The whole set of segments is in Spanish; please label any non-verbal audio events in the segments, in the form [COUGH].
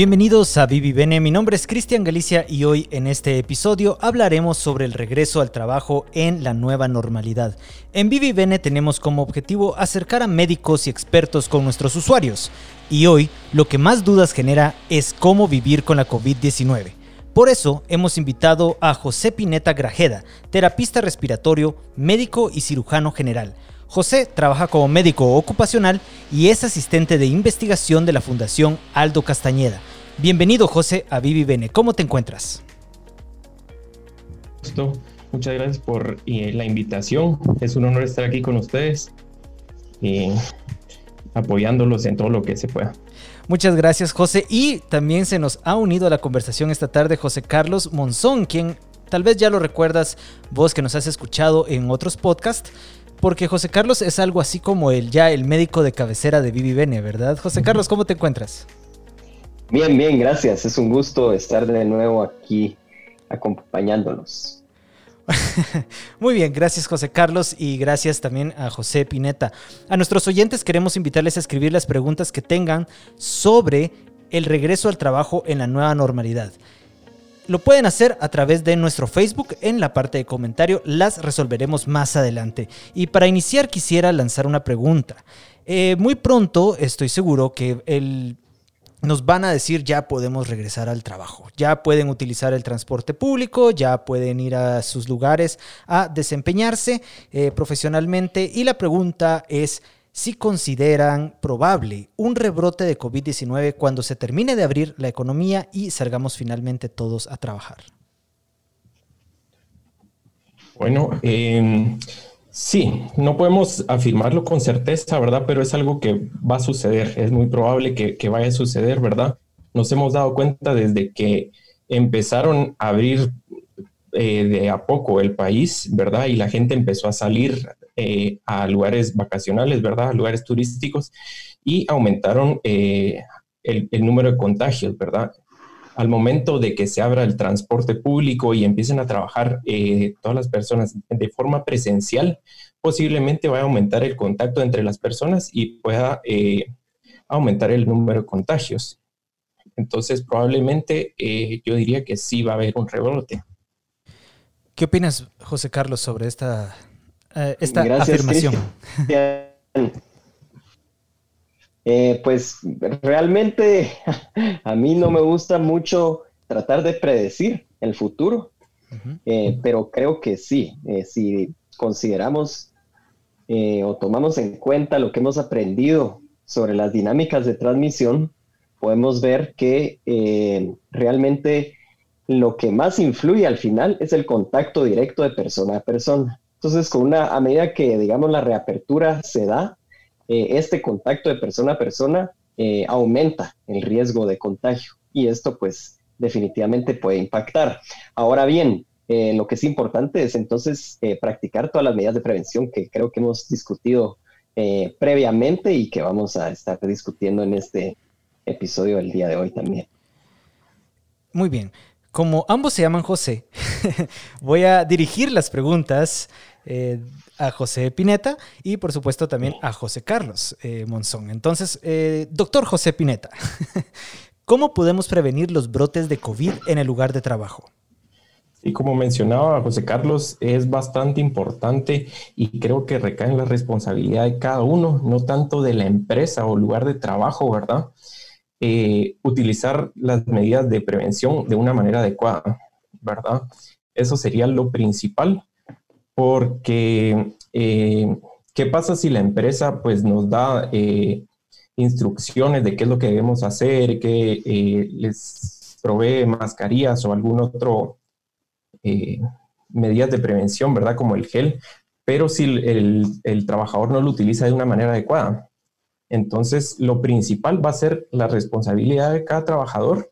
Bienvenidos a Vivi Bene, mi nombre es Cristian Galicia y hoy en este episodio hablaremos sobre el regreso al trabajo en la nueva normalidad. En Vivi Bene tenemos como objetivo acercar a médicos y expertos con nuestros usuarios y hoy lo que más dudas genera es cómo vivir con la COVID-19. Por eso hemos invitado a José Pineta Grajeda, terapista respiratorio, médico y cirujano general José trabaja como médico ocupacional y es asistente de investigación de la Fundación Aldo Castañeda. Bienvenido José a Vivi Bene, ¿cómo te encuentras? Muchas gracias por eh, la invitación. Es un honor estar aquí con ustedes y apoyándolos en todo lo que se pueda. Muchas gracias José y también se nos ha unido a la conversación esta tarde José Carlos Monzón, quien tal vez ya lo recuerdas vos que nos has escuchado en otros podcasts porque José Carlos es algo así como el ya el médico de cabecera de Vivi Bene, ¿verdad? José Carlos, ¿cómo te encuentras? Bien, bien, gracias. Es un gusto estar de nuevo aquí acompañándonos. [LAUGHS] Muy bien, gracias José Carlos y gracias también a José Pineta. A nuestros oyentes queremos invitarles a escribir las preguntas que tengan sobre el regreso al trabajo en la nueva normalidad. Lo pueden hacer a través de nuestro Facebook en la parte de comentario, las resolveremos más adelante. Y para iniciar quisiera lanzar una pregunta. Eh, muy pronto estoy seguro que nos van a decir ya podemos regresar al trabajo, ya pueden utilizar el transporte público, ya pueden ir a sus lugares a desempeñarse eh, profesionalmente y la pregunta es si consideran probable un rebrote de COVID-19 cuando se termine de abrir la economía y salgamos finalmente todos a trabajar. Bueno, em, sí, no podemos afirmarlo con certeza, ¿verdad? Pero es algo que va a suceder, es muy probable que, vaya a suceder, ¿verdad? Nos hemos dado cuenta desde que empezaron a abrir eh, de a poco el país, ¿verdad? Y la gente empezó a salir eh, a lugares vacacionales, ¿verdad? A lugares turísticos y aumentaron eh, el, número de contagios, ¿verdad? Al momento de que se abra el transporte público y empiecen a trabajar eh, todas las personas de forma presencial, posiblemente va a aumentar el contacto entre las personas y pueda aumentar el número de contagios. Entonces, probablemente yo diría que sí va a haber un rebrote. ¿Qué opinas, José Carlos, sobre esta eh, esta afirmación? [LAUGHS] Eh, pues realmente [LAUGHS] a mí no me gusta mucho tratar de predecir el futuro, eh, pero creo que sí, si consideramos o tomamos en cuenta lo que hemos aprendido sobre las dinámicas de transmisión, podemos ver que realmente lo que más influye al final es el contacto directo de persona a persona. Entonces, con una, a medida que, digamos, la reapertura se da, eh, este contacto de persona a persona eh, aumenta el riesgo de contagio y esto, pues, definitivamente puede impactar. Ahora bien, eh, lo que es importante es entonces practicar todas las medidas de prevención que creo que hemos discutido previamente y que vamos a estar discutiendo en este episodio del día de hoy también. Muy bien. Como ambos se llaman José, [LAUGHS] voy a dirigir las preguntas eh, a José Pineta y por supuesto también a José Carlos eh, Monzón. Entonces, eh, doctor José Pineta, [LAUGHS] ¿cómo podemos prevenir los brotes de COVID en el lugar de trabajo? Y como mencionaba José Carlos, es bastante importante y creo que recae en la responsabilidad de cada uno, no tanto de la empresa o lugar de trabajo, ¿verdad? Eh, utilizar las medidas de prevención de una manera adecuada, ¿verdad? Eso sería lo principal, porque eh, ¿qué pasa si la empresa pues nos da eh, instrucciones de qué es lo que debemos hacer, que les provee mascarillas o algún otro medidas de prevención, ¿verdad? Como el gel, pero si el trabajador no lo utiliza de una manera adecuada, entonces, lo principal va a ser la responsabilidad de cada trabajador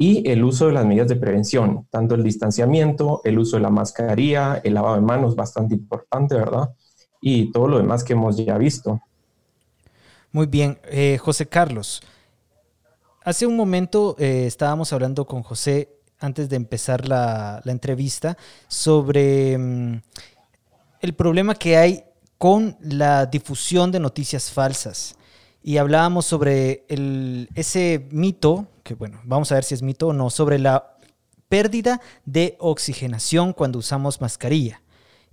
y el uso de las medidas de prevención, tanto el distanciamiento, el uso de la mascarilla, el lavado de manos, bastante importante, ¿verdad? Y todo lo demás que hemos ya visto. Muy bien, eh, José Carlos. Hace un momento eh, estábamos hablando con José antes de empezar la, entrevista sobre mm, el problema que hay con la difusión de noticias falsas y hablábamos sobre ese mito que bueno, vamos a ver si es mito o no, sobre la pérdida de oxigenación cuando usamos mascarilla.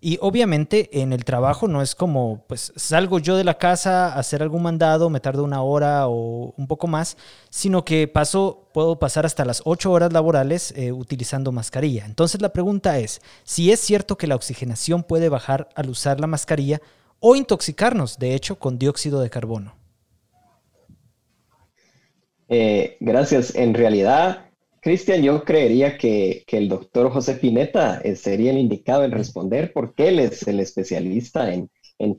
Y obviamente en el trabajo no es como, pues salgo yo de la casa a hacer algún mandado, me tardo una hora o un poco más, sino que paso, puedo pasar hasta las ocho horas laborales eh, utilizando mascarilla. Entonces la pregunta es, si es cierto que la oxigenación puede bajar al usar la mascarilla o intoxicarnos, de hecho, con dióxido de carbono. Eh, gracias. En realidad, Cristian, yo creería que, el doctor José Pineta eh, sería el indicado en responder porque él es el especialista en,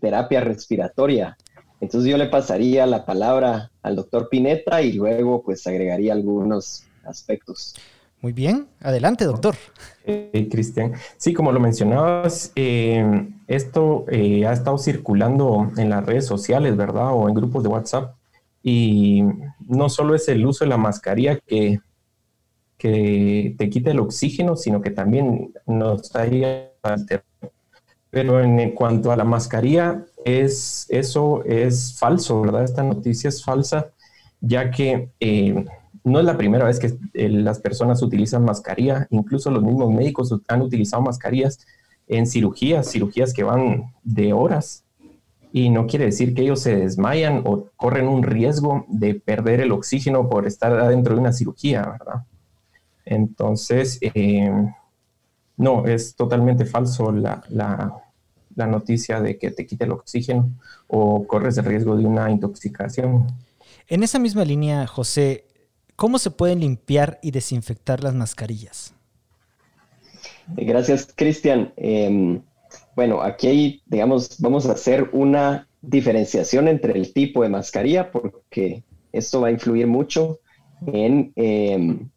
terapia respiratoria. Entonces yo le pasaría la palabra al doctor Pineta y luego pues agregaría algunos aspectos. Muy bien, adelante doctor. Cristian, sí, como lo mencionabas, eh, esto eh, ha estado circulando en las redes sociales, ¿verdad? O en grupos de WhatsApp. Y no solo es el uso de la mascarilla que te quita el oxígeno, sino que también nos haría Pero en, cuanto a la mascarilla, es, eso es falso, ¿verdad? Esta noticia es falsa, ya que eh, no es la primera vez que eh, las personas utilizan mascarilla, incluso los mismos médicos han utilizado mascarillas en cirugías, cirugías que van de horas. Y no quiere decir que ellos se desmayan o corren un riesgo de perder el oxígeno por estar adentro de una cirugía, ¿verdad? Entonces, eh, no, es totalmente falso la, noticia de que te quite el oxígeno o corres el riesgo de una intoxicación. En esa misma línea, José, ¿cómo se pueden limpiar y desinfectar las mascarillas? Gracias, Cristian. Em, bueno, aquí, digamos, vamos a hacer una diferenciación entre el tipo de mascarilla porque esto va a influir mucho en em,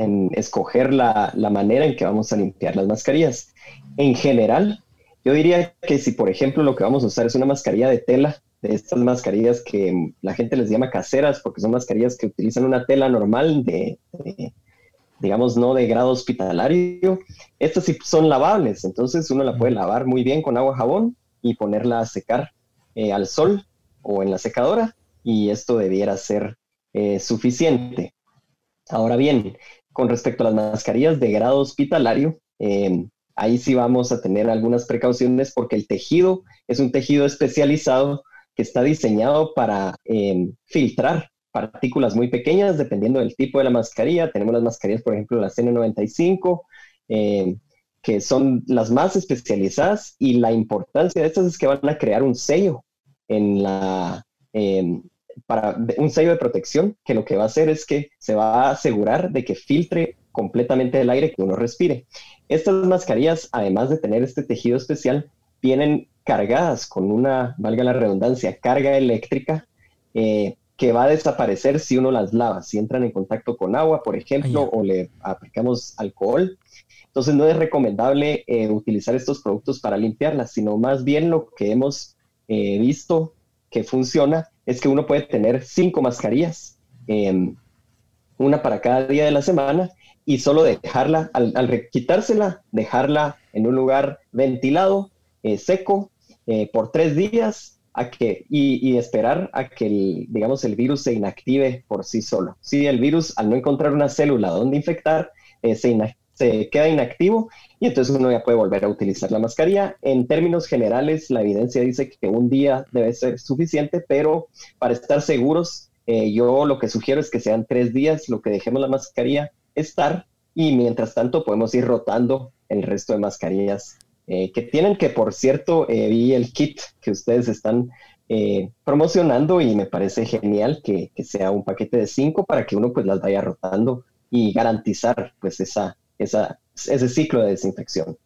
en escoger la, manera en que vamos a limpiar las mascarillas. En general, yo diría que si, por ejemplo, lo que vamos a usar es una mascarilla de tela, de estas mascarillas que la gente les llama caseras, porque son mascarillas que utilizan una tela normal de, digamos, no de grado hospitalario, estas sí son lavables, entonces uno la puede lavar muy bien con agua jabón y ponerla a secar eh, al sol o en la secadora, y esto debiera ser eh, suficiente. Ahora bien, con respecto a las mascarillas de grado hospitalario, em, ahí sí vamos a tener algunas precauciones porque el tejido es un tejido especializado que está diseñado para em, filtrar partículas muy pequeñas dependiendo del tipo de la mascarilla. Tenemos las mascarillas, por ejemplo, las N95, em, que son las más especializadas y la importancia de estas es que van a crear un sello en la, para un sello de protección que lo que va a hacer es que se va a asegurar de que filtre completamente el aire que uno respire. Estas mascarillas, además de tener este tejido especial, vienen cargadas con una, valga la redundancia, carga eléctrica eh, que va a desaparecer si uno las lava, si entran en contacto con agua, por ejemplo, o le aplicamos alcohol. Entonces no es recomendable eh, utilizar estos productos para limpiarlas, sino más bien lo que hemos eh, visto que funciona es que uno puede tener cinco mascarillas, em, una para cada día de la semana, y solo dejarla, al, quitársela, dejarla en un lugar ventilado, eh, seco, eh, por tres días a que, y, esperar a que el, digamos, el virus se inactive por sí solo. Si el virus, al no encontrar una célula donde infectar, eh, se, queda inactivo y entonces uno ya puede volver a utilizar la mascarilla. En términos generales, la evidencia dice que un día debe ser suficiente, pero para estar seguros, eh, yo lo que sugiero es que sean tres días lo que dejemos la mascarilla estar y mientras tanto podemos ir rotando el resto de mascarillas eh, que tienen, que por cierto, eh, vi el kit que ustedes están promocionando y me parece genial que, que, sea un paquete de cinco para que uno pues las vaya rotando y garantizar pues esa ese ciclo de desinfección.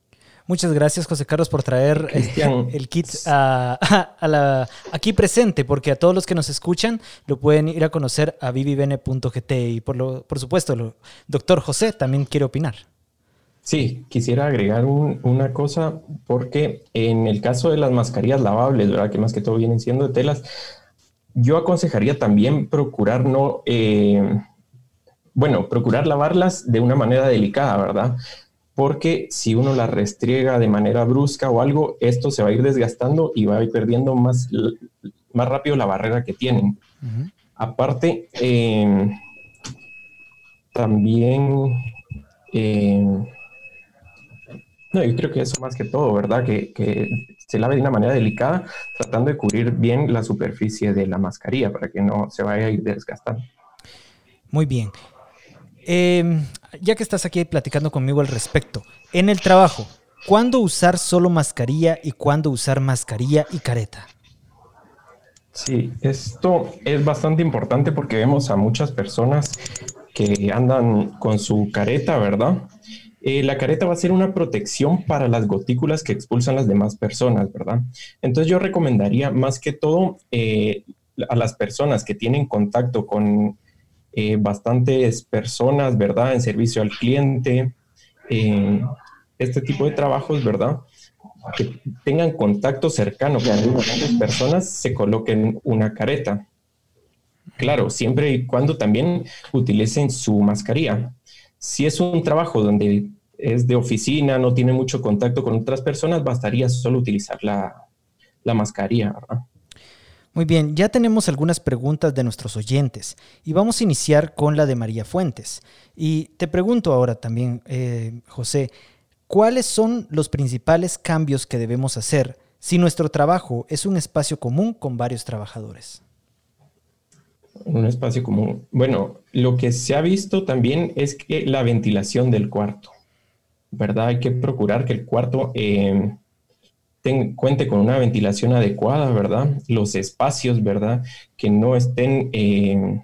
Muchas gracias, José Carlos, por traer eh, [LAUGHS] el kit [LAUGHS] a, la, aquí presente, porque a todos los que nos escuchan lo pueden ir a conocer a vivibene.gt. Y por, lo, por supuesto, el doctor José también quiere opinar. Sí, quisiera agregar una cosa, porque en el caso de las mascarillas lavables, ¿verdad? que más que todo vienen siendo de telas, yo aconsejaría también procurar no... Eh, bueno, procurar lavarlas de una manera delicada, ¿verdad? Porque si uno las restriega de manera brusca o algo, esto se va a ir desgastando y va a ir perdiendo más, más rápido la barrera que tienen. Aparte, em, también, eh, no, yo creo que eso más que todo, ¿verdad? Que, que, se lave de una manera delicada, tratando de cubrir bien la superficie de la mascarilla para que no se vaya a ir desgastando. Muy bien. Em, ya que estás aquí platicando conmigo al respecto, en el trabajo, ¿cuándo usar solo mascarilla y cuándo usar mascarilla y careta? Sí, esto es bastante importante porque vemos a muchas personas que andan con su careta, ¿verdad? Eh, la careta va a ser una protección para las gotículas que expulsan las demás personas, ¿verdad? Entonces yo recomendaría más que todo eh, a las personas que tienen contacto con eh, bastantes personas, ¿verdad? En servicio al cliente, este tipo de trabajos, ¿verdad? Que tengan contacto cercano con algunas personas, se coloquen una careta. Claro, siempre y cuando también utilicen su mascarilla. Si es un trabajo donde es de oficina, no tiene mucho contacto con otras personas, bastaría solo utilizar la, la mascarilla, ¿verdad? Muy bien, ya tenemos algunas preguntas de nuestros oyentes y vamos a iniciar con la de María Fuentes. Y te pregunto ahora también, eh, José, ¿cuáles son los principales cambios que debemos hacer si nuestro trabajo es un espacio común con varios trabajadores? Un espacio común. Bueno, lo que se ha visto también es que la ventilación del cuarto, ¿verdad? Hay que procurar que el cuarto... Eh, cuente con una ventilación adecuada, ¿verdad? Los espacios, ¿verdad? Que no estén, eh,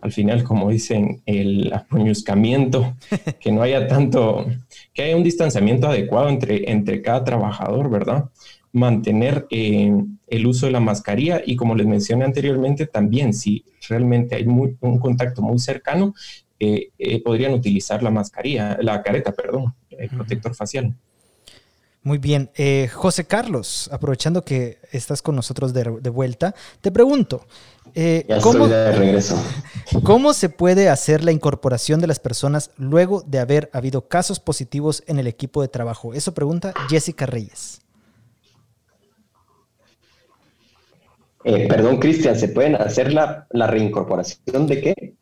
al final, como dicen, el apuñuzcamiento, [LAUGHS] que no haya tanto, que haya un distanciamiento adecuado entre, entre cada trabajador, ¿verdad? Mantener eh, el uso de la mascarilla y como les mencioné anteriormente, también si realmente hay un contacto muy cercano, eh, podrían utilizar la mascarilla, la careta, perdón, el protector facial. Muy bien. Eh, José Carlos, aprovechando que estás con nosotros de, vuelta, te pregunto, eh, ¿cómo, de regreso. [LAUGHS] ¿cómo se puede hacer la incorporación de las personas luego de haber habido casos positivos en el equipo de trabajo? Eso pregunta Jessica Reyes. Eh, perdón, Cristian, ¿se pueden hacer la, la reincorporación de qué?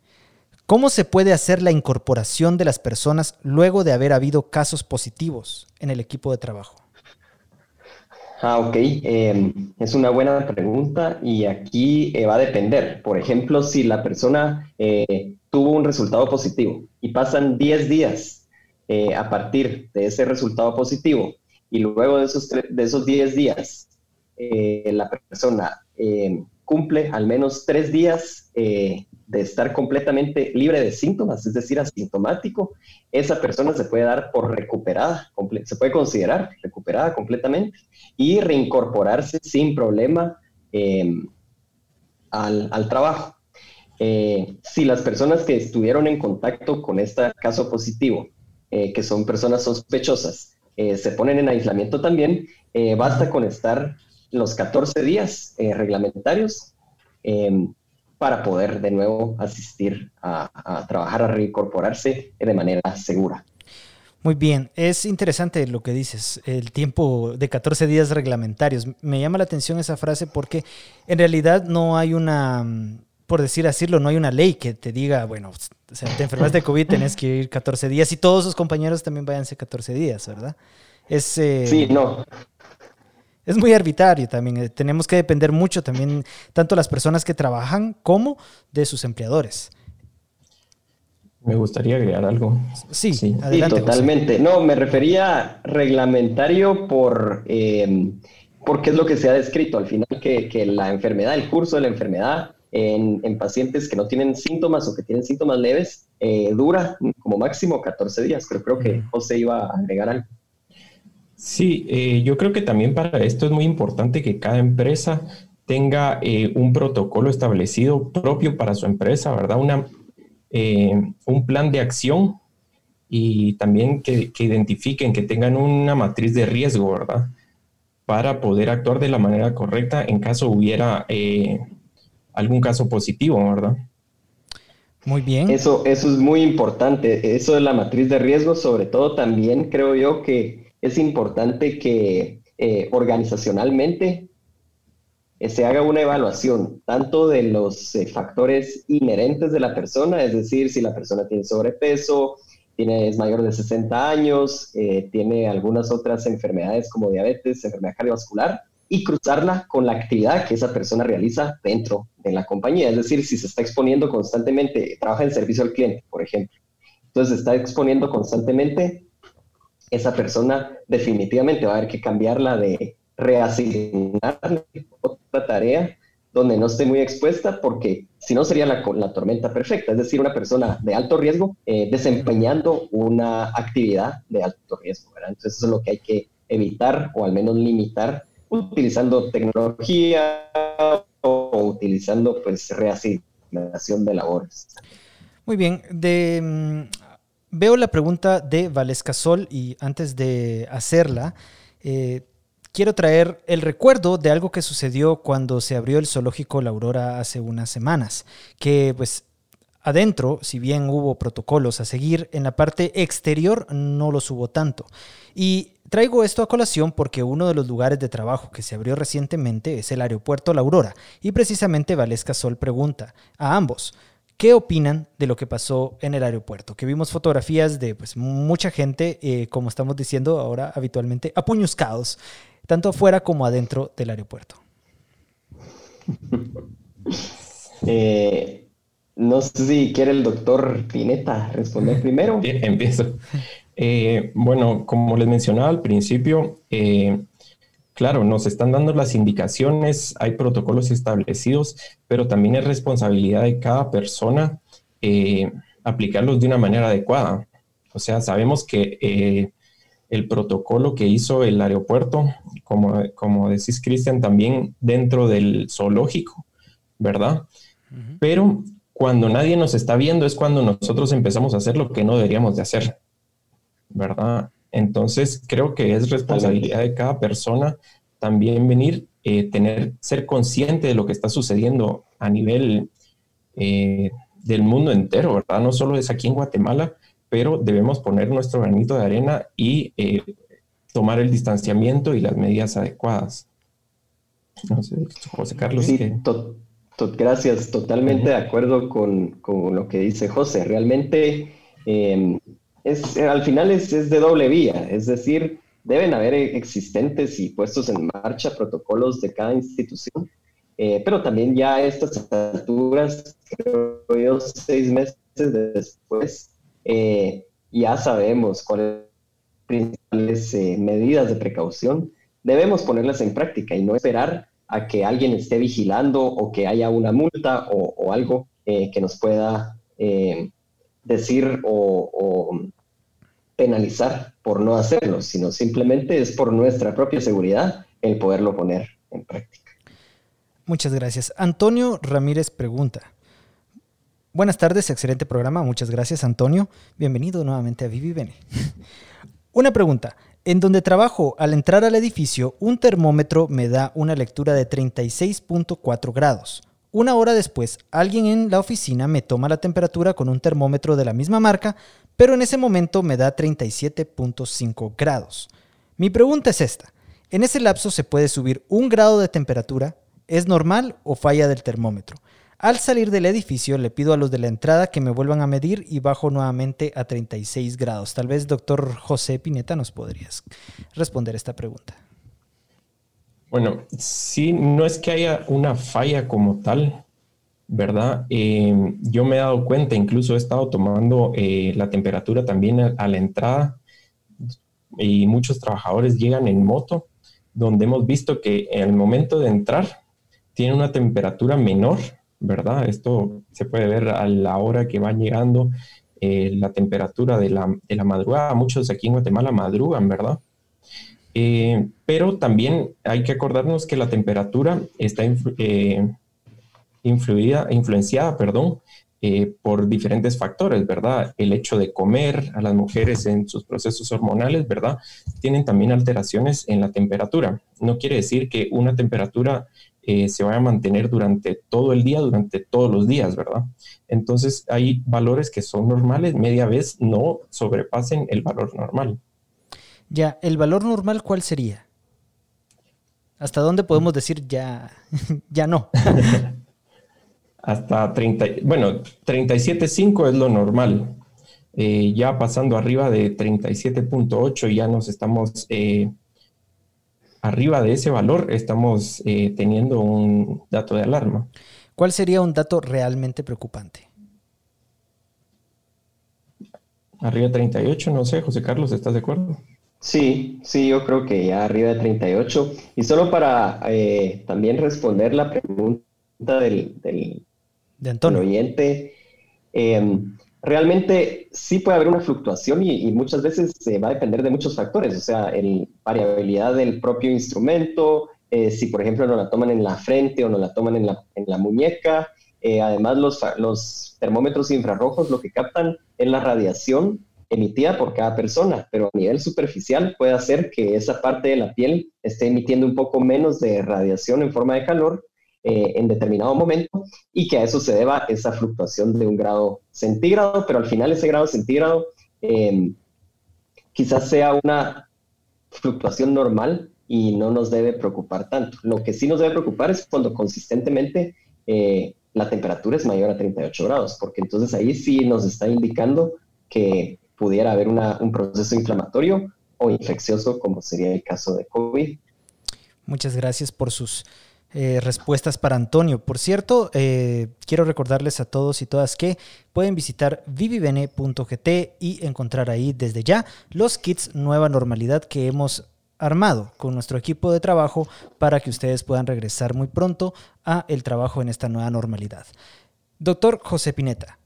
¿Cómo se puede hacer la incorporación de las personas luego de haber habido casos positivos en el equipo de trabajo? Ah, ok. Em, es una buena pregunta y aquí eh, va a depender. Por ejemplo, si la persona eh, tuvo un resultado positivo y pasan 10 días eh, a partir de ese resultado positivo y luego de esos, de esos 10 días la persona em, cumple al menos 3 días de estar completamente libre de síntomas, es decir, asintomático, esa persona se puede dar por recuperada, se puede considerar recuperada completamente y reincorporarse sin problema em, al, trabajo. Eh, si las personas que estuvieron en contacto con este caso positivo, eh, que son personas sospechosas, eh, se ponen en aislamiento también, basta con estar los 14 días reglamentarios em, para poder de nuevo asistir a, trabajar, a reincorporarse de manera segura. Muy bien, es interesante lo que dices, el tiempo de 14 días reglamentarios. Me llama la atención esa frase porque en realidad no hay una, por decir asílo, no hay una ley que te diga, bueno, o te enfermas de COVID, tenés que ir 14 días y todos sus compañeros también váyanse 14 días, ¿verdad? Es, eh, sí, no es muy arbitrario también. Eh, tenemos que depender mucho también, tanto las personas que trabajan como de sus empleadores. Me gustaría agregar algo. Sí, sí. Adelante, totalmente. No, me refería reglamentario por em, porque es lo que se ha descrito al final, que, la enfermedad, el curso de la enfermedad en, pacientes que no tienen síntomas o que tienen síntomas leves, eh, dura como máximo 14 días. Pero creo que José iba a agregar algo. Sí, eh, yo creo que también para esto es muy importante que cada empresa tenga eh, un protocolo establecido propio para su empresa, ¿verdad? Una, eh, un plan de acción y también que, identifiquen, que tengan una matriz de riesgo, ¿verdad? Para poder actuar de la manera correcta en caso hubiera algún caso positivo, ¿verdad? Muy bien. Eso, eso es muy importante. Eso de la matriz de riesgo, sobre todo también creo yo que es importante que eh, organizacionalmente se haga una evaluación tanto de los factores inherentes de la persona, es decir, si la persona tiene sobrepeso, tiene, es mayor de 60 años, tiene algunas otras enfermedades como diabetes, enfermedad cardiovascular, y cruzarla con la actividad que esa persona realiza dentro de la compañía. Es decir, si se está exponiendo constantemente, trabaja en servicio al cliente, por ejemplo. Entonces, se está exponiendo constantemente, esa persona definitivamente va a haber que cambiarla de reasignar otra tarea donde no esté muy expuesta, porque si no sería la, la tormenta perfecta, es decir, una persona de alto riesgo eh, desempeñando una actividad de alto riesgo. Entonces, eso es lo que hay que evitar o al menos limitar utilizando tecnología o utilizando pues reasignación de labores. Muy bien, de, mm, veo la pregunta de Valesca Sol y antes de hacerla, eh, quiero traer el recuerdo de algo que sucedió cuando se abrió el zoológico La Aurora hace unas semanas, que pues adentro, si bien hubo protocolos a seguir, en la parte exterior no los hubo tanto. Y traigo esto a colación porque uno de los lugares de trabajo que se abrió recientemente es el aeropuerto La Aurora. Y precisamente Valesca Sol pregunta a ambos, ¿qué opinan de lo que pasó en el aeropuerto? Que vimos fotografías de pues, mucha gente, eh, como estamos diciendo ahora habitualmente, apuñuscados, tanto afuera como adentro del aeropuerto. [LAUGHS] Eh, no sé si quiere el doctor Pineta responder [LAUGHS] primero. Bien, empiezo. Eh, bueno, como les mencionaba al principio, eh, claro, nos están dando las indicaciones, hay protocolos establecidos, pero también es responsabilidad de cada persona eh, aplicarlos de una manera adecuada. O sea, sabemos que el protocolo que hizo el aeropuerto, como, como decís, Cristian, también dentro del zoológico, ¿verdad? Pero cuando nadie nos está viendo es cuando nosotros empezamos a hacer lo que no deberíamos de hacer, ¿verdad? Entonces creo que es responsabilidad de cada persona también venir, eh, tener, ser consciente de lo que está sucediendo a nivel eh, del mundo entero, ¿verdad? No solo es aquí en Guatemala, pero debemos poner nuestro granito de arena y eh, tomar el distanciamiento y las medidas adecuadas. No sé, José Carlos. Sí, Gracias, totalmente de acuerdo con, lo que dice José. Realmente em, es, al final es, de doble vía, es decir, deben haber existentes y puestos en marcha protocolos de cada institución, eh, pero también ya a estas alturas, creo yo, seis meses después, eh, ya sabemos cuáles principales eh, medidas de precaución. Debemos ponerlas en práctica y no esperar a que alguien esté vigilando o que haya una multa o, algo eh, que nos pueda decir o, penalizar por no hacerlo, sino simplemente es por nuestra propia seguridad el poderlo poner en práctica. Muchas gracias. Antonio Ramírez pregunta. Buenas tardes, excelente programa. Muchas gracias, Antonio. Bienvenido nuevamente a Vivi Bene. [LAUGHS] Una pregunta. En donde trabajo, al entrar al edificio, un termómetro me da una lectura de 36.4 grados. Una hora después, alguien en la oficina me toma la temperatura con un termómetro de la misma marca, pero en ese momento me da 37.5 grados. Mi pregunta es esta. ¿En ese lapso se puede subir un grado de temperatura? ¿Es normal o falla del termómetro? Al salir del edificio le pido a los de la entrada que me vuelvan a medir y bajo nuevamente a 36 grados. Tal vez, doctor José Pineta, nos podrías responder esta pregunta. Bueno, sí, no es que haya una falla como tal, ¿verdad? Eh, yo me he dado cuenta, incluso he estado tomando eh, la temperatura también a, la entrada y muchos trabajadores llegan en moto, donde hemos visto que en el momento de entrar tiene una temperatura menor ¿verdad? Esto se puede ver a la hora que va llegando eh, la temperatura de la, de la, madrugada. Muchos aquí en Guatemala madrugan, ¿verdad? Eh, pero también hay que acordarnos que la temperatura está eh, influida, influenciada, perdón, por diferentes factores, ¿verdad? El hecho de comer a las mujeres en sus procesos hormonales, ¿verdad? Tienen también alteraciones en la temperatura. No quiere decir que una temperatura eh, se vaya a mantener durante todo el día, durante todos los días, ¿verdad? Entonces hay valores que son normales, media vez no sobrepasen el valor normal. Ya, ¿el valor normal cuál sería? ¿Hasta dónde podemos decir ya, [LAUGHS] ya no? [LAUGHS] Hasta 30, bueno, 37.5 es lo normal. Eh, ya pasando arriba de 37.8 ya nos estamos eh, arriba de ese valor, estamos eh, teniendo un dato de alarma. ¿Cuál sería un dato realmente preocupante? Arriba de 38, no sé, José Carlos, ¿estás de acuerdo? Sí, sí, yo creo que ya arriba de 38. Y solo para también responder la pregunta del, de Antonio. oyente, em, realmente sí puede haber una fluctuación y, muchas veces se va a depender de muchos factores, o sea, la variabilidad del propio instrumento, eh, si por ejemplo no la toman en la frente o no la toman en la, en la muñeca. Eh, además, los, los termómetros infrarrojos lo que captan es la radiación emitida por cada persona, pero a nivel superficial puede hacer que esa parte de la piel esté emitiendo un poco menos de radiación en forma de calor eh, en determinado momento y que a eso se deba esa fluctuación de un grado centígrado, pero al final ese grado centígrado em, quizás sea una fluctuación normal y no nos debe preocupar tanto. Lo que sí nos debe preocupar es cuando consistentemente eh, la temperatura es mayor a 38 grados, porque entonces ahí sí nos está indicando que pudiera haber un proceso inflamatorio o infeccioso, como sería el caso de COVID. Muchas gracias por sus eh, respuestas para Antonio. Por cierto, eh, quiero recordarles a todos y todas que pueden visitar vivivene.gt y encontrar ahí desde ya los kits Nueva Normalidad que hemos armado con nuestro equipo de trabajo para que ustedes puedan regresar muy pronto a el trabajo en esta nueva normalidad. Doctor José Pineta,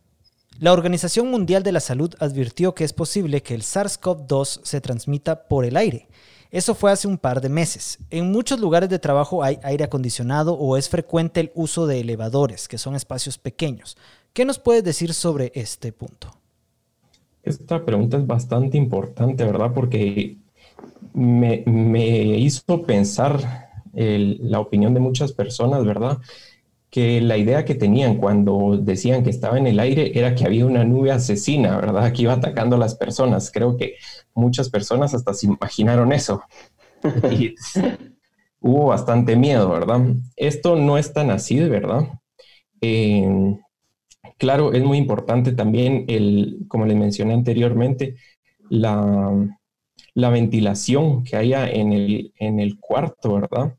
la Organización Mundial de la Salud advirtió que es posible que el SARS-CoV-2 se transmita por el aire. Eso fue hace un par de meses. En muchos lugares de trabajo hay aire acondicionado o es frecuente el uso de elevadores, que son espacios pequeños. ¿Qué nos puedes decir sobre este punto? Esta pregunta es bastante importante, ¿verdad? Porque me, hizo pensar la opinión de muchas personas, ¿verdad? Que la idea que tenían cuando decían que estaba en el aire era que había una nube asesina, ¿verdad? Que iba atacando a las personas. Creo que muchas personas hasta se imaginaron eso. Y [LAUGHS] hubo bastante miedo, ¿verdad? Esto no es tan así, verdad. Eh, claro, es muy importante también, el, como les mencioné anteriormente, la, la ventilación que haya en el, en el cuarto, ¿verdad?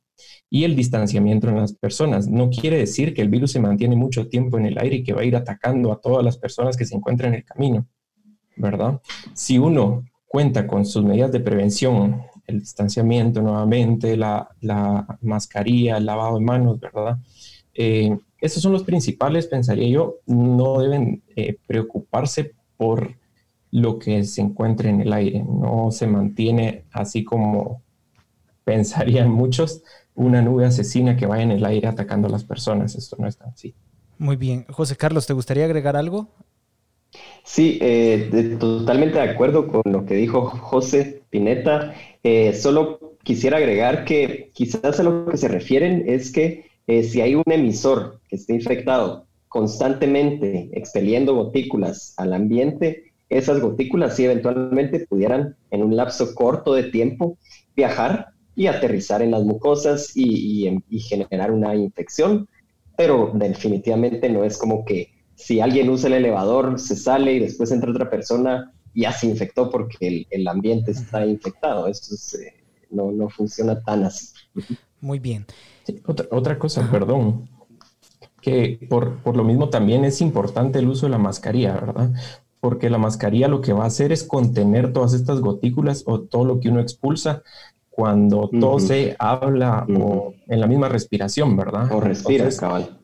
Y el distanciamiento en las personas. No quiere decir que el virus se mantiene mucho tiempo en el aire y que va a ir atacando a todas las personas que se encuentran en el camino, ¿verdad? Si uno cuenta con sus medidas de prevención, el distanciamiento nuevamente, la, mascarilla, el lavado de manos, ¿verdad? Eh, esos son los principales, pensaría yo, no deben eh, preocuparse por lo que se encuentre en el aire, no se mantiene así como [LAUGHS] pensarían muchos, una nube asesina que vaya en el aire atacando a las personas. Esto no es tan así. Muy bien. José Carlos, ¿te gustaría agregar algo? Sí, eh, totalmente de acuerdo con lo que dijo José Pineta. Eh, solo quisiera agregar que quizás a lo que se refieren es que eh, si hay un emisor que esté infectado constantemente expeliendo gotículas al ambiente, esas gotículas sí eventualmente pudieran en un lapso corto de tiempo viajar y aterrizar en las mucosas y, generar una infección, pero definitivamente no es como que si alguien usa el elevador, se sale y después entra otra persona, ya se infectó porque el, ambiente está infectado. Eso eh, no, no, funciona tan así. Muy bien. otra, otra, cosa, perdón, que por, por, lo mismo también es importante el uso de la mascarilla, ¿verdad? Porque la mascarilla lo que va a hacer es contener todas estas gotículas o todo lo que uno expulsa cuando tose, habla o en la misma respiración, ¿verdad? O respira, cabal.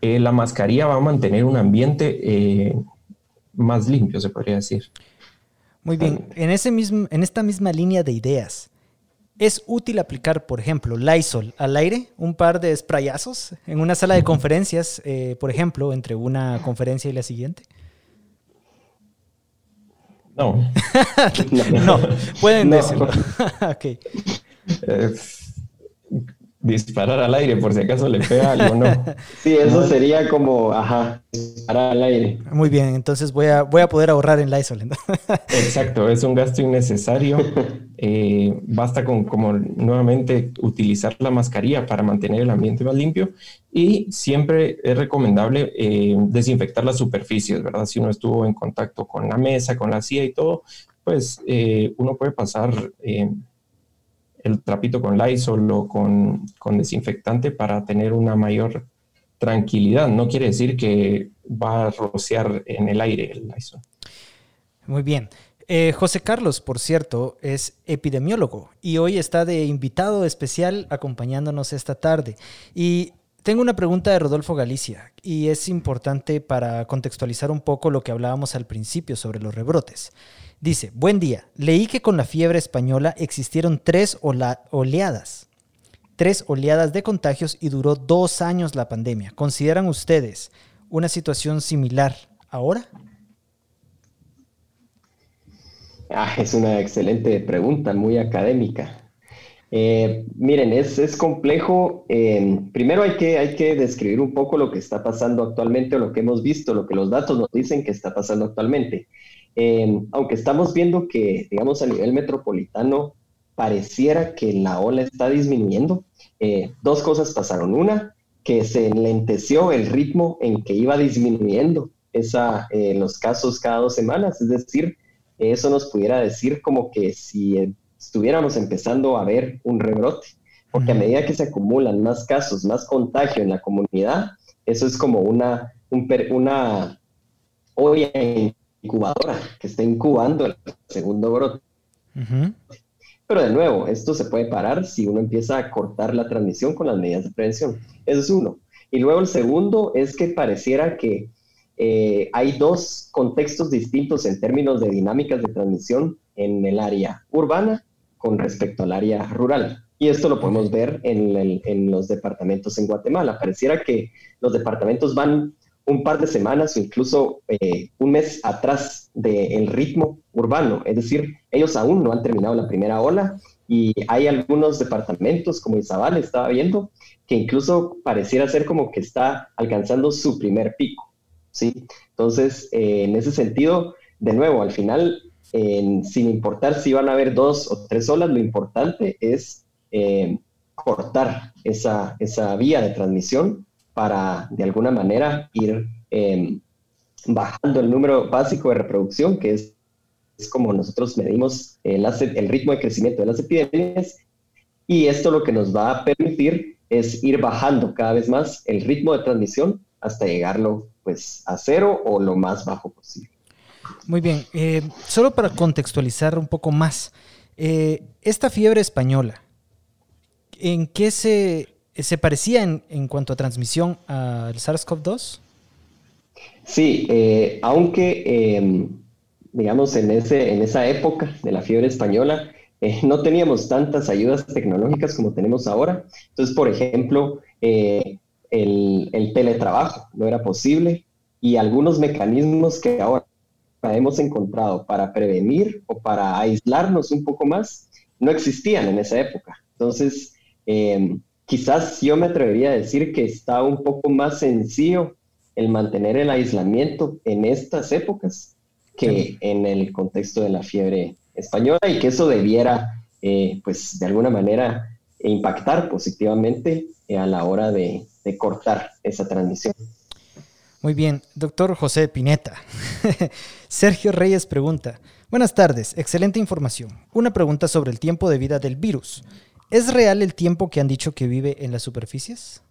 Eh, la mascarilla va a mantener un ambiente eh, más limpio, se podría decir. Muy bien, en, ese mismo, en esta misma línea de ideas, ¿es útil aplicar, por ejemplo, Lysol al aire, un par de sprayazos en una sala de conferencias, eh, por ejemplo, entre una conferencia y la siguiente? No. [LAUGHS] no, pueden decirlo. [LAUGHS] ok. disparar al aire por si acaso le pega algo, ¿no? [LAUGHS] Sí, eso sería como, ajá, disparar al aire. Muy bien, entonces voy a, voy a poder ahorrar en Lysol. Exacto, es un gasto innecesario. Eh, basta con, como nuevamente, utilizar la mascarilla para mantener el ambiente más limpio y siempre es recomendable eh, desinfectar las superficies, ¿verdad? Si uno estuvo en contacto con la mesa, con la silla y todo, pues eh, uno puede pasar el trapito con Lysol o con, con desinfectante para tener una mayor tranquilidad. No quiere decir que va a rociar en el aire el Lysol. Muy bien. Eh, José Carlos, por cierto, es epidemiólogo y hoy está de invitado especial acompañándonos esta tarde. Y tengo una pregunta de Rodolfo Galicia y es importante para contextualizar un poco lo que hablábamos al principio sobre los rebrotes. Dice, buen día, leí que con la fiebre española existieron tres oleadas, tres oleadas de contagios y duró dos años la pandemia. ¿Consideran ustedes una situación similar ahora? Ah, es una excelente pregunta, muy académica. Eh, miren, es, es complejo. Eh, primero hay que, hay que describir un poco lo que está pasando actualmente o lo que hemos visto, lo que los datos nos dicen que está pasando actualmente. Em, aunque estamos viendo que, digamos, a nivel metropolitano, pareciera que la ola está disminuyendo, eh, dos cosas pasaron. Una, que se enlenteció el ritmo en que iba disminuyendo esa, eh, los casos cada dos semanas, es decir, eso nos pudiera decir como que si estuviéramos empezando a ver un rebrote, porque a medida que se acumulan más casos, más contagio en la comunidad, eso es como una, una olla incubadora que está incubando el segundo brote. Pero de nuevo, esto se puede parar si uno empieza a cortar la transmisión con las medidas de prevención. Eso es uno. Y luego el segundo es que pareciera que eh, hay dos contextos distintos en términos de dinámicas de transmisión en el área urbana con respecto al área rural. Y esto lo podemos ver en, en los departamentos en Guatemala. Pareciera que los departamentos van un par de semanas o incluso eh, un mes atrás del ritmo urbano. Es decir, ellos aún no han terminado la primera ola y hay algunos departamentos, como Izabal estaba viendo, que incluso pareciera ser como que está alcanzando su primer pico. ¿Sí? Entonces, eh, en ese sentido, de nuevo, al final, sin importar si van a haber dos o tres olas, lo importante es eh, cortar esa, esa vía de transmisión para de alguna manera ir em, bajando el número básico de reproducción, que es, es como nosotros medimos el, el ritmo de crecimiento de las epidemias, y esto lo que nos va a permitir es ir bajando cada vez más el ritmo de transmisión hasta llegarlo pues a cero o lo más bajo posible. Muy bien, eh, solo para contextualizar un poco más, eh, esta fiebre española, ¿en qué se ¿Se parecía en, cuanto a transmisión al SARS-CoV-2? Sí, eh, aunque em, digamos en, ese, en esa época de la fiebre española eh, [LAUGHS] no teníamos tantas ayudas tecnológicas como tenemos ahora. Entonces, por ejemplo, eh, el, el, teletrabajo no era posible y algunos mecanismos que ahora hemos encontrado para prevenir o para aislarnos un poco más no existían en esa época. Entonces, eh, quizás yo me atrevería a decir que está un poco más sencillo el mantener el aislamiento en estas épocas que en el contexto de la fiebre española y que eso debiera, eh, pues, de alguna manera impactar positivamente a la hora de, de cortar esa transmisión. Muy bien, doctor José Pineta. [LAUGHS] Sergio Reyes pregunta, buenas tardes, excelente información. Una pregunta sobre el tiempo de vida del virus. ¿Es real el tiempo que han dicho que vive en las superficies?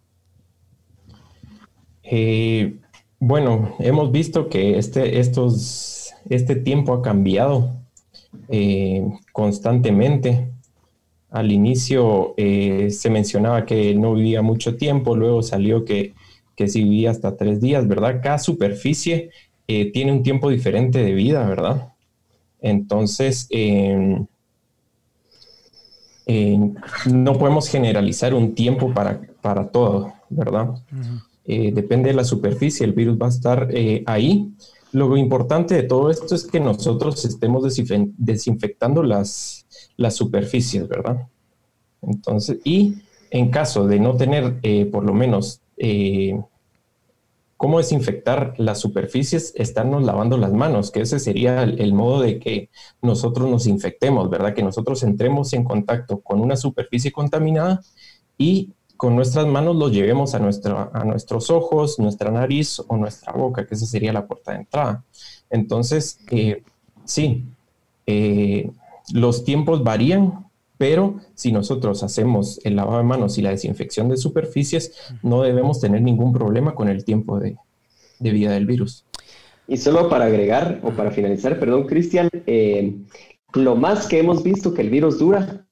Eh, bueno, hemos visto que este, estos, este tiempo ha cambiado eh, constantemente. Al inicio eh, se mencionaba que no vivía mucho tiempo, luego salió que, que sí vivía hasta tres días, ¿verdad? Cada superficie tiene un tiempo diferente de vida, ¿verdad? Entonces, eh, no podemos generalizar un tiempo para, para todo, ¿verdad? Eh, depende de la superficie, el virus va a estar eh, ahí. Lo importante de todo esto es que nosotros estemos desinfectando las, las superficies, ¿verdad? Entonces, y en caso de no tener eh, por lo menos eh, cómo desinfectar las superficies, estarnos lavando las manos, que ese sería el, modo de que nosotros nos infectemos, ¿verdad? Que nosotros entremos en contacto con una superficie contaminada y con nuestras manos lo llevemos a, a nuestros ojos, nuestra nariz o nuestra boca, que esa sería la puerta de entrada. Entonces, eh, sí, los tiempos varían, pero si nosotros hacemos el lavado de manos y la desinfección de superficies, no debemos tener ningún problema con el tiempo de, vida del virus. Y solo para agregar o para finalizar, perdón, Cristian, eh, lo más que hemos visto que el virus dura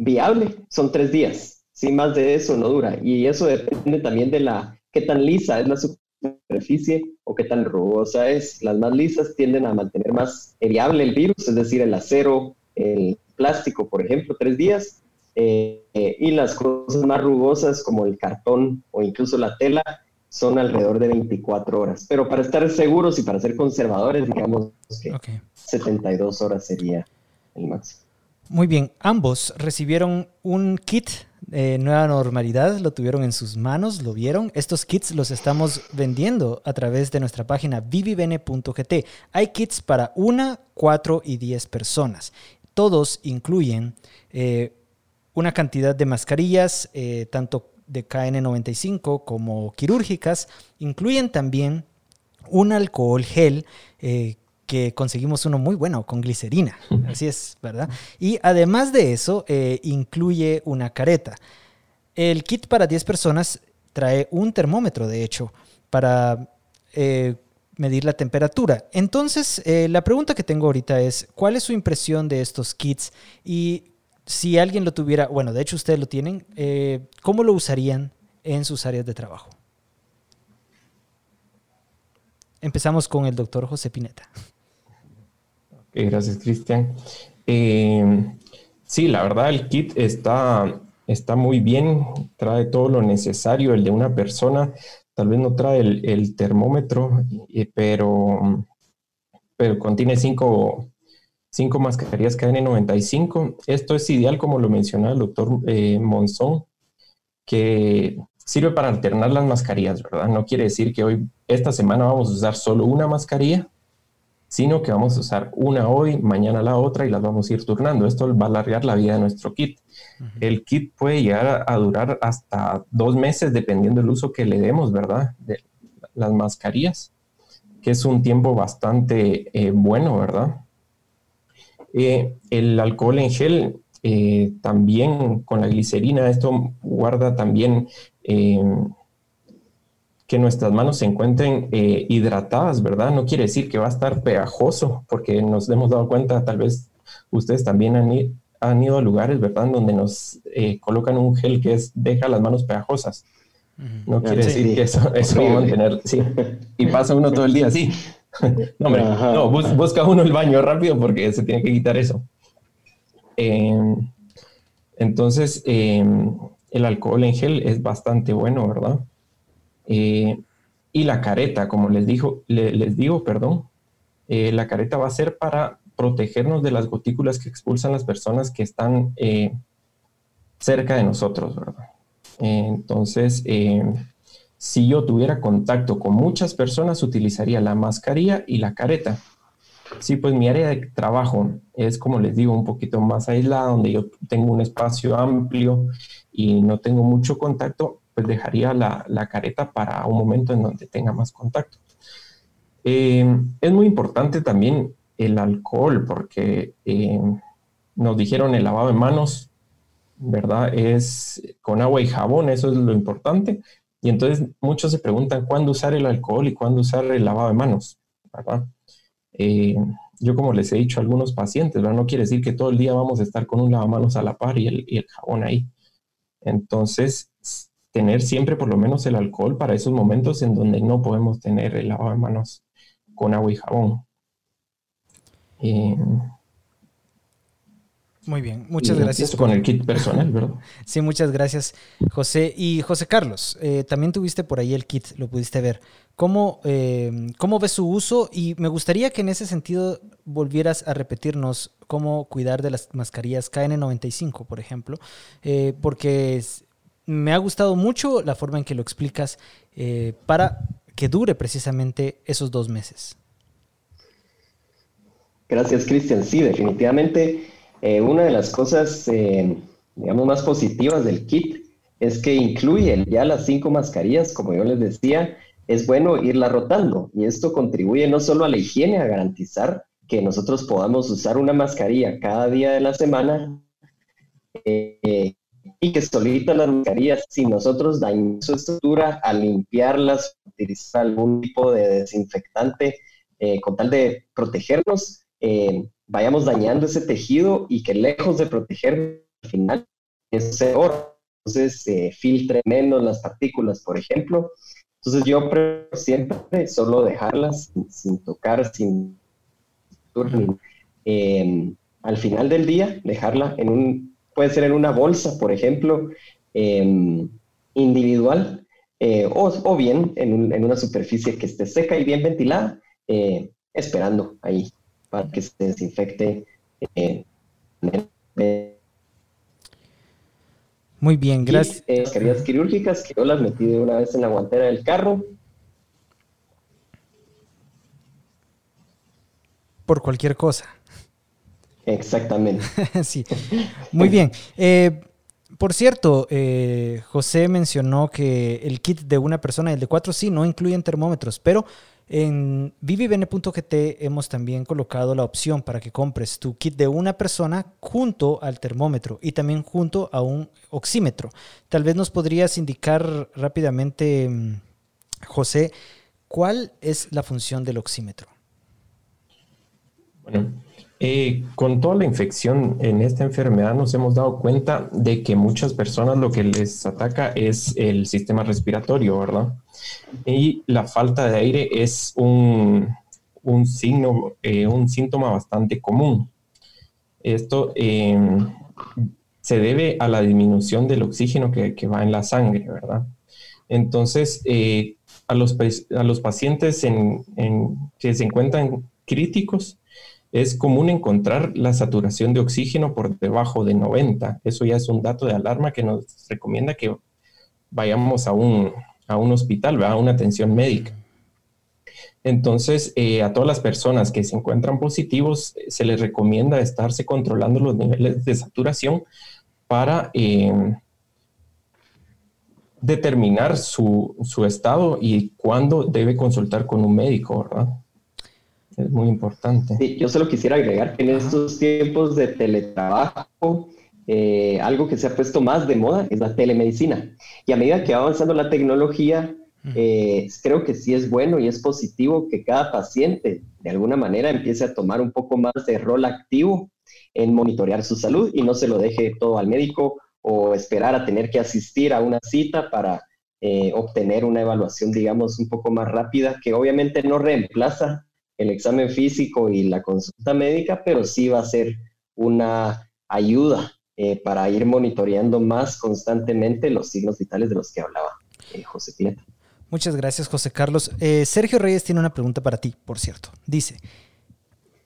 viable son tres días. Sin más de eso no dura. Y eso depende también de la qué tan lisa es la superficie o qué tan rugosa es. Las más lisas tienden a mantener más viable el virus, es decir, el acero, el plástico, por ejemplo, tres días. Eh, eh, y las cosas más rugosas como el cartón o incluso la tela son alrededor de 24 horas. Pero para estar seguros y para ser conservadores, digamos que 72 horas sería el máximo. Muy bien, ambos recibieron un kit de Nueva Normalidad, lo tuvieron en sus manos, lo vieron. Estos kits los estamos vendiendo a través de nuestra página vivivene.gt. Hay kits para una, cuatro y diez personas. Todos incluyen eh, una cantidad de mascarillas, eh, tanto de KN95 como quirúrgicas. Incluyen también un alcohol gel eh, que conseguimos uno muy bueno con glicerina. Así es, ¿verdad? Y además de eso, eh, incluye una careta. El kit para 10 personas trae un termómetro, de hecho, para eh, medir la temperatura. Entonces, eh, la pregunta que tengo ahorita es, ¿cuál es su impresión de estos kits? Y si alguien lo tuviera, bueno, de hecho ustedes lo tienen, ¿cómo lo usarían en sus áreas de trabajo? Empezamos con el doctor José Pineta gracias, Cristian. Eh, sí, la verdad, el kit está, está muy bien, trae todo lo necesario, el de una persona. Tal vez no trae el, termómetro, eh, pero, pero contiene cinco, cinco mascarillas KN95. Esto es ideal, como lo mencionaba el doctor eh, Monzón, que sirve para alternar las mascarillas, ¿verdad? No quiere decir que hoy, esta semana, vamos a usar solo una mascarilla, sino que vamos a usar una hoy, mañana la otra y las vamos a ir turnando. Esto va a alargar la vida de nuestro kit. El kit puede llegar a, durar hasta dos meses dependiendo del uso que le demos, ¿verdad? De las mascarillas, que es un tiempo bastante eh, bueno, ¿verdad? Eh, el alcohol en gel eh, también con la glicerina, esto guarda también que nuestras manos se encuentren eh, hidratadas, ¿verdad? No quiere decir que va a estar pegajoso, porque nos hemos dado cuenta, tal vez ustedes también han, ido a lugares, ¿verdad?, donde nos eh, colocan un gel que es, deja las manos pegajosas. No quiere decir que eso, eso va a mantener, sí. Y pasa uno todo el día así. [LAUGHS] no, hombre, no, busca uno el baño rápido porque se tiene que quitar eso. Em, entonces, em, el alcohol en gel es bastante bueno, ¿verdad? Eh, y la careta, como les, dijo, les digo, perdón, eh, la careta va a ser para protegernos de las gotículas que expulsan las personas que están eh, cerca de nosotros, entonces, si yo tuviera contacto con muchas personas, utilizaría la mascarilla y la careta. Sí, pues mi área de trabajo es, como les digo, un poquito más aislada, donde yo tengo un espacio amplio y no tengo mucho contacto. Pues, dejaría la, careta para un momento en donde tenga más contacto. Eh, es muy importante también el alcohol porque eh, nos dijeron el lavado de manos, ¿verdad? Es con agua y jabón, eso es lo importante. Y entonces muchos se preguntan cuándo usar el alcohol y cuándo usar el lavado de manos, ¿verdad? Eh, yo como les he dicho a algunos pacientes, ¿verdad? No quiere decir que todo el día vamos a estar con un lavamanos a la par y el, y el jabón ahí. Entonces, tener siempre por lo menos el alcohol para esos momentos en donde no podemos tener el lavado de manos con agua y jabón. Eh, Muy bien, muchas gracias. con el kit personal, ¿verdad? [LAUGHS] sí, muchas gracias, José. Y José Carlos, eh, también tuviste por ahí el kit, lo pudiste ver. ¿Cómo, eh, ¿Cómo ves su uso? Y me gustaría que en ese sentido volvieras a repetirnos cómo cuidar de las mascarillas KN95, por ejemplo, eh, porque me ha gustado mucho la forma en que lo explicas para que dure precisamente esos dos meses. Gracias, Cristian. Sí, definitivamente eh, una de las cosas, eh, digamos, más positivas del kit es que incluye ya las cinco mascarillas, como yo les decía, es bueno irla rotando y esto contribuye no solo a la higiene, a garantizar que nosotros podamos usar una mascarilla cada día de la semana eh, y que solita las mascarillas, si nosotros dañamos su estructura al limpiarlas, utilizar algún tipo de desinfectante con tal de protegernos, vayamos dañando ese tejido y que lejos de proteger al final es peor. Entonces se filtre menos las partículas, por ejemplo. Entonces yo prefiero siempre solo dejarlas sin, tocar, sin eh, al final del día, dejarla en un, puede ser en una bolsa, por ejemplo, em, individual, eh, o, bien en, en, una superficie que esté seca y bien ventilada, eh, esperando ahí para que se desinfecte. Eh, Muy bien, gracias. Y, eh, quirúrgicas que yo las metí de una vez en la guantera del carro. Por cualquier cosa. Exactamente. [LAUGHS] sí. Muy bien. Eh, por cierto, José mencionó que el kit de una persona y el de cuatro sí no incluyen termómetros, pero en vivibene.gt hemos también colocado la opción para que compres tu kit de una persona junto al termómetro y también junto a un oxímetro. Tal vez nos podrías indicar rápidamente, mm, José, cuál es la función del oxímetro. Bueno, eh, con toda la infección en esta enfermedad nos hemos dado cuenta de que muchas personas lo que les ataca es el sistema respiratorio, ¿verdad? Y la falta de aire es un, signo, eh, un síntoma bastante común. Esto em, se debe a la disminución del oxígeno que, va en la sangre, ¿verdad? Entonces, eh, a, los, pacientes en, en, que se encuentran críticos, es común encontrar la saturación de oxígeno por debajo de 90. Eso ya es un dato de alarma que nos recomienda que vayamos a un, a un hospital, a una atención médica. Entonces, eh, a todas las personas que se encuentran positivos, se les recomienda estarse controlando los niveles de saturación para eh, determinar su, su, estado y cuándo debe consultar con un médico, ¿verdad? Es muy importante. Sí, yo solo quisiera agregar que en estos tiempos de teletrabajo, eh, algo que se ha puesto más de moda es la telemedicina. Y a medida que va avanzando la tecnología, eh, creo que sí es bueno y es positivo que cada paciente de alguna manera empiece a tomar un poco más de rol activo en monitorear su salud y no se lo deje todo al médico o esperar a tener que asistir a una cita para eh, obtener una evaluación, digamos, un poco más rápida, que obviamente no reemplaza el examen físico y la consulta médica, pero sí va a ser una ayuda eh, para ir monitoreando más constantemente los signos vitales de los que hablaba eh, José Pieta. Muchas gracias, José Carlos. Eh, Sergio Reyes tiene una pregunta para ti, por cierto. Dice,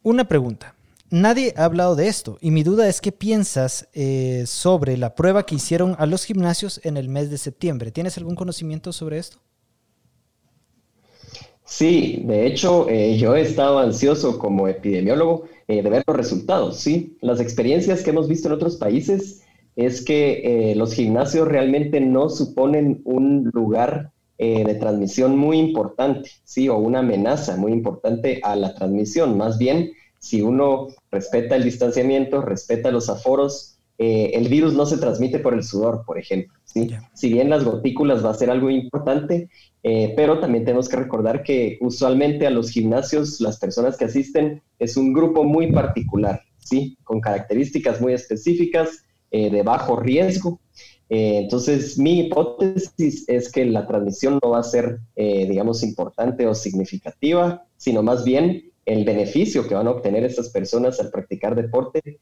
una pregunta. Nadie ha hablado de esto y mi duda es qué piensas sobre la prueba que hicieron a los gimnasios en el mes de septiembre. ¿Tienes algún conocimiento sobre esto? Sí, de hecho, eh, yo he estado ansioso como epidemiólogo eh, de ver los resultados, sí. Las experiencias que hemos visto en otros países es que eh, los gimnasios realmente no suponen un lugar de transmisión muy importante, sí, o una amenaza muy importante a la transmisión. Más bien, si uno respeta el distanciamiento, respeta los aforos, el virus no se transmite por el sudor, por ejemplo. ¿sí? Si bien las gotículas va a ser algo importante, eh, pero también tenemos que recordar que usualmente a los gimnasios las personas que asisten es un grupo muy particular, ¿sí? Con características muy específicas, eh, de bajo riesgo. Eh, entonces, mi hipótesis es que la transmisión no va a ser, digamos, importante o significativa, sino más bien el beneficio que van a obtener estas personas al practicar deporte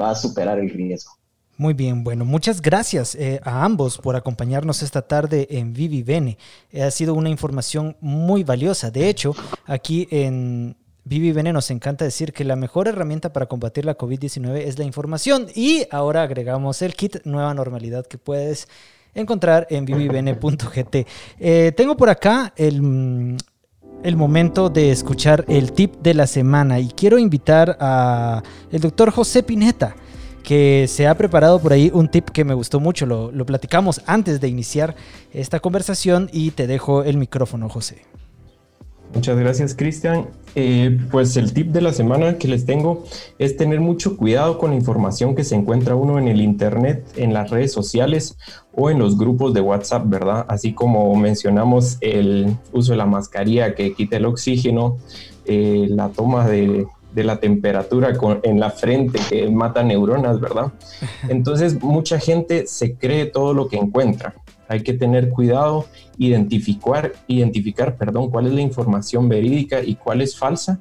va a superar el riesgo. Muy bien, bueno, muchas gracias eh, a ambos por acompañarnos esta tarde en Vivi Bene. ha sido una información muy valiosa. De hecho, aquí en Vivi Bene nos encanta decir que la mejor herramienta para combatir la COVID-19 es la información y ahora agregamos el kit Nueva Normalidad que puedes encontrar en vivibene.gt. Eh, tengo por acá el, el momento de escuchar el tip de la semana y quiero invitar a el doctor José Pineta que se ha preparado por ahí un tip que me gustó mucho. Lo, lo platicamos antes de iniciar esta conversación y te dejo el micrófono, José. Muchas gracias, Cristian. Eh, pues el tip de la semana que les tengo es tener mucho cuidado con la información que se encuentra uno en el Internet, en las redes sociales o en los grupos de WhatsApp, ¿verdad? Así como mencionamos el uso de la mascarilla que quita el oxígeno, eh, la toma de, de la temperatura en la frente que mata neuronas, ¿verdad? [LAUGHS] Entonces mucha gente se cree todo lo que encuentra. Hay que tener cuidado, identificar, identificar, perdón, cuál es la información verídica y cuál es falsa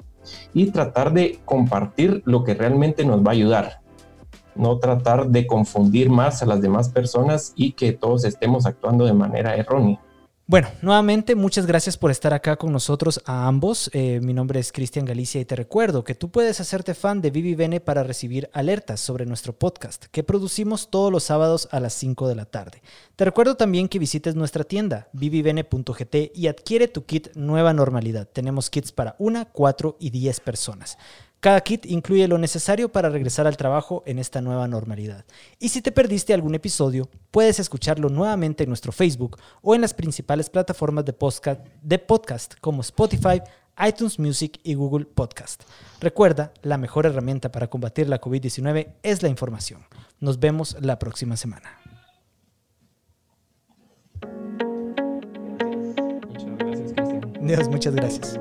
y tratar de compartir lo que realmente nos va a ayudar. No tratar de confundir más a las demás personas y que todos estemos actuando de manera errónea. Bueno, nuevamente muchas gracias por estar acá con nosotros a ambos. Eh, mi nombre es Cristian Galicia y te recuerdo que tú puedes hacerte fan de Vivi Bene para recibir alertas sobre nuestro podcast que producimos todos los sábados a las 5 de la tarde. Te recuerdo también que visites nuestra tienda vivibene.gt y adquiere tu kit Nueva Normalidad. Tenemos kits para una, cuatro y 10 personas. Cada kit incluye lo necesario para regresar al trabajo en esta nueva normalidad. Y si te perdiste algún episodio, puedes escucharlo nuevamente en nuestro Facebook o en las principales plataformas de podcast, de podcast como Spotify, iTunes Music y Google Podcast. Recuerda, la mejor herramienta para combatir la COVID-19 es la información. Nos vemos la próxima semana. Muchas gracias, Cristian. Dios, muchas gracias.